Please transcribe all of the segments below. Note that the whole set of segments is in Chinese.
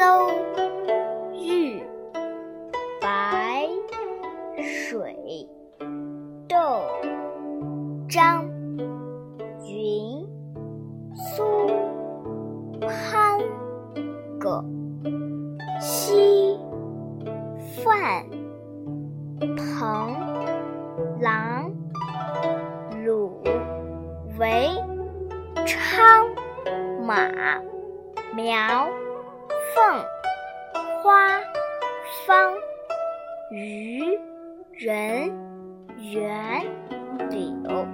邹豫白水窦张云苏潘葛西范彭郎鲁韦昌马苗凤花方于人袁柳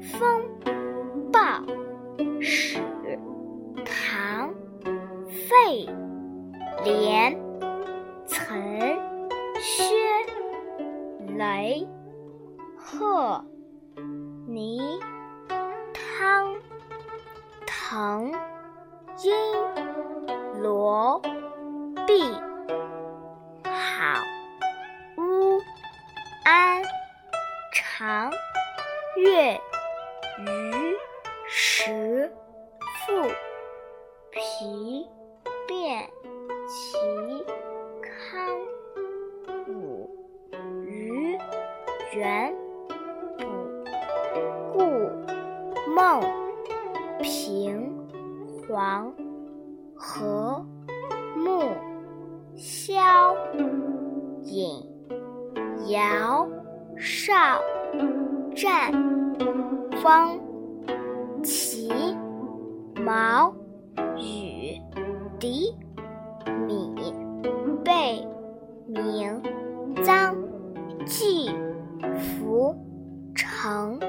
风暴史唐费连岑薛雷贺倪汤滕殷罗毕好乌安长月余时复皮。姚绍战方齐毛羽狄米贝明臧季福成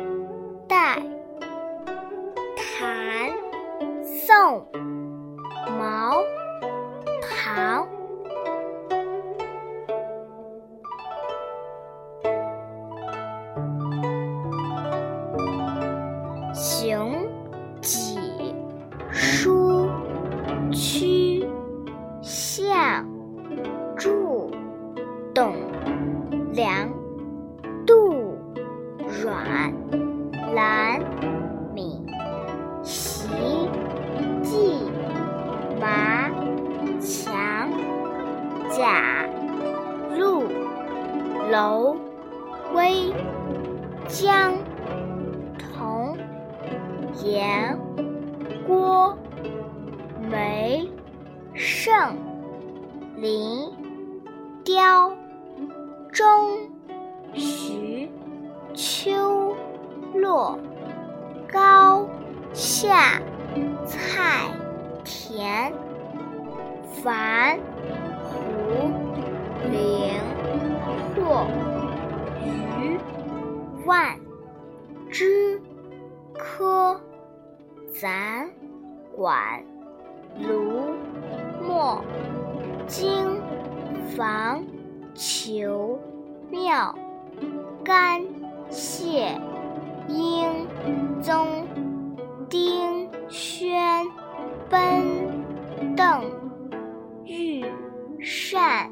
代谭宋阮兰敏习季麻强贾陆楼威江童颜郭梅盛林雕钟徐秋落高下菜田樊胡陵霍虞万枝柯咱管卢墨经房裘庙干谢英宗丁宣奔邓玉善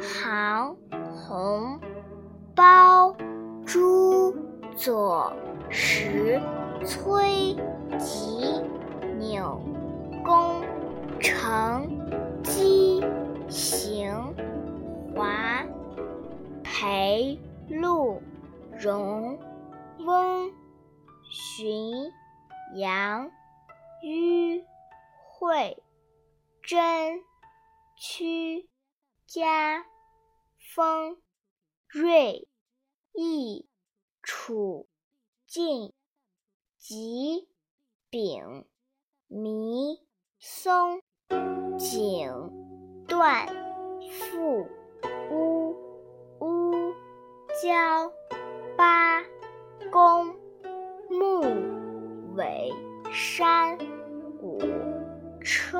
杭红包朱左石崔吉纽公程姬行华裴陆荣翁荀杨於惠真屈家风瑞义楚晋、吉、丙、弥、松、景、段、富、乌、乌、焦、八、公、木、尾、山、谷、车、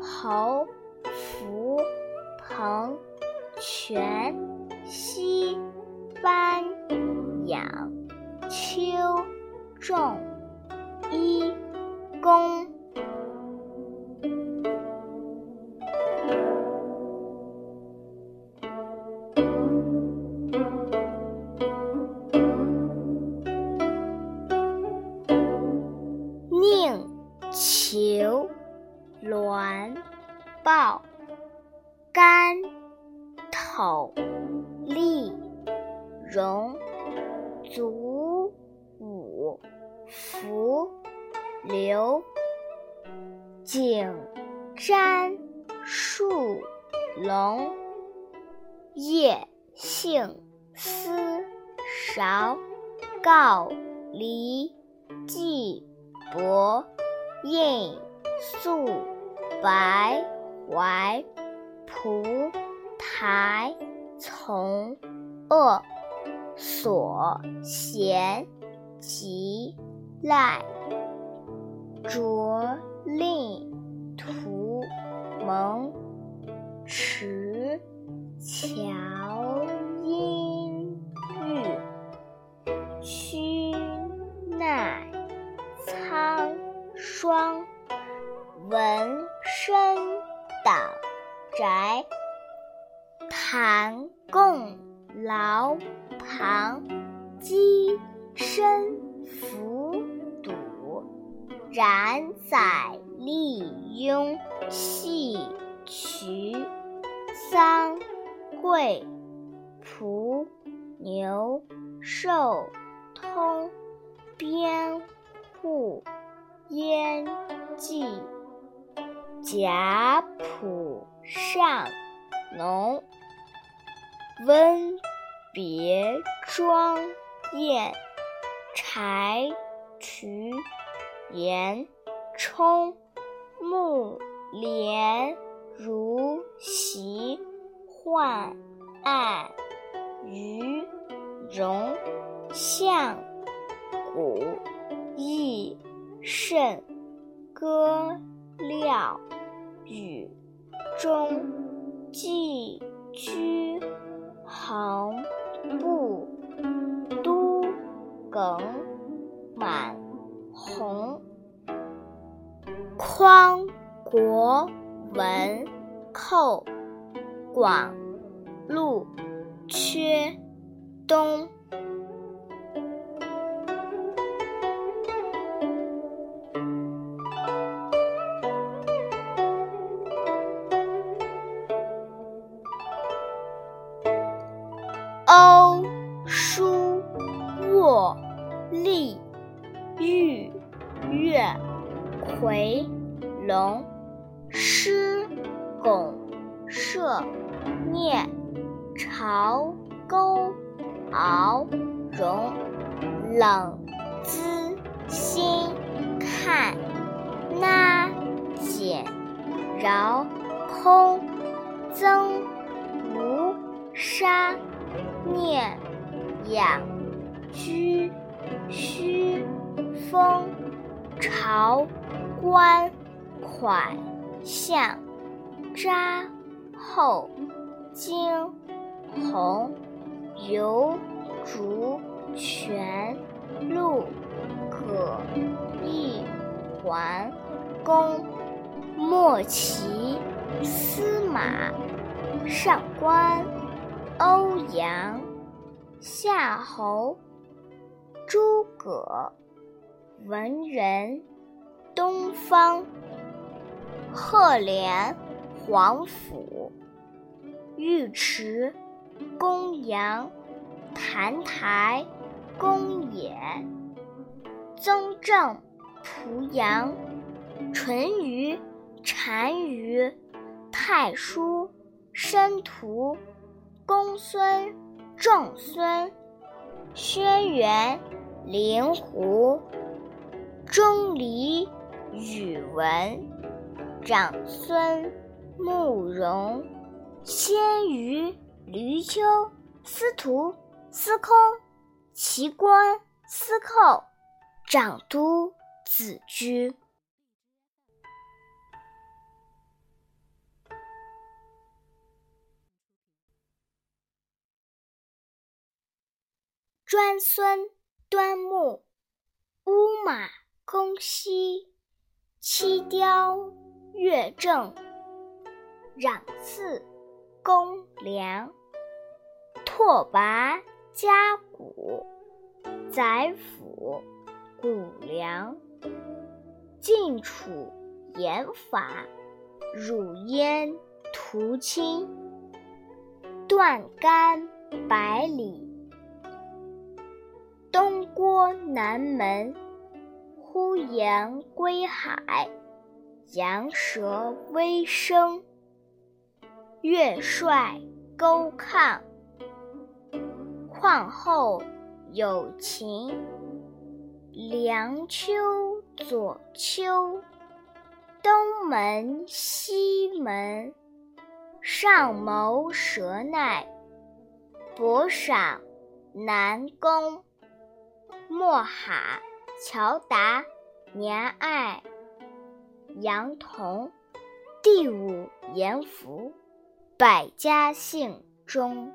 侯、福、朋、全、西、班、养、秋、仲、一、公。流、景、瞻、树、龙、叶、杏、丝、韶、告、梨、季、伯、印、素、白、怀、蒲、台、从、恶、所、贤、吉、赖、着令图蒙迟桥阴玉虚奈苍霜闻身党宅谈共牢旁鸡身伏堵。冉、宰、利、雍、系、渠、桑、惠、蒲、牛、寿、通、边、户、燕、季、贾、蒲、尚、农、温、别、庄、晏、柴、渠、盐、冲、木、连、如、席、涣、按、鱼、荣、象、谷、义、慎、歌、廖、禹、忠、季、居、衡、布、都、耿、满、红、匡、国、文、寇、广、陆、缺、东。欧、舒、沃、厉、回、龙、师、拱、射、聂、朝、勾、敖、荣、冷、资、辛、看、纳、简、饶、空、曾、吴、沙。念、养、居、虚、风、朝、观、蒯、象、札、后、荆、红、游、竹、泉、陆、葛、义、桓、公、莫奇、司马、上官。欧阳、夏侯、诸葛、文人、东方、赫连、皇甫、尉迟、公羊、澹台、公冶、宗正、濮阳、淳于、单于、太叔、申屠。公孙、仲孙、轩辕、灵狐，钟离宇文，长孙慕容，鲜于闾丘，司徒司空，齐官司寇，长都子居。专孙端木，乌马弓西，七雕乐正，攘次公良，拓跋家谷，宰辅谷梁，晋楚严法，汝焉屠亲，断干百里。东郭南门，呼延归海，羊舌微声。月帅钩抗，况后有秦。梁丘左丘，东门西门，上谋舌奈，博赏南宫。莫海、乔达、年爱、杨童，第五严福，百家姓中。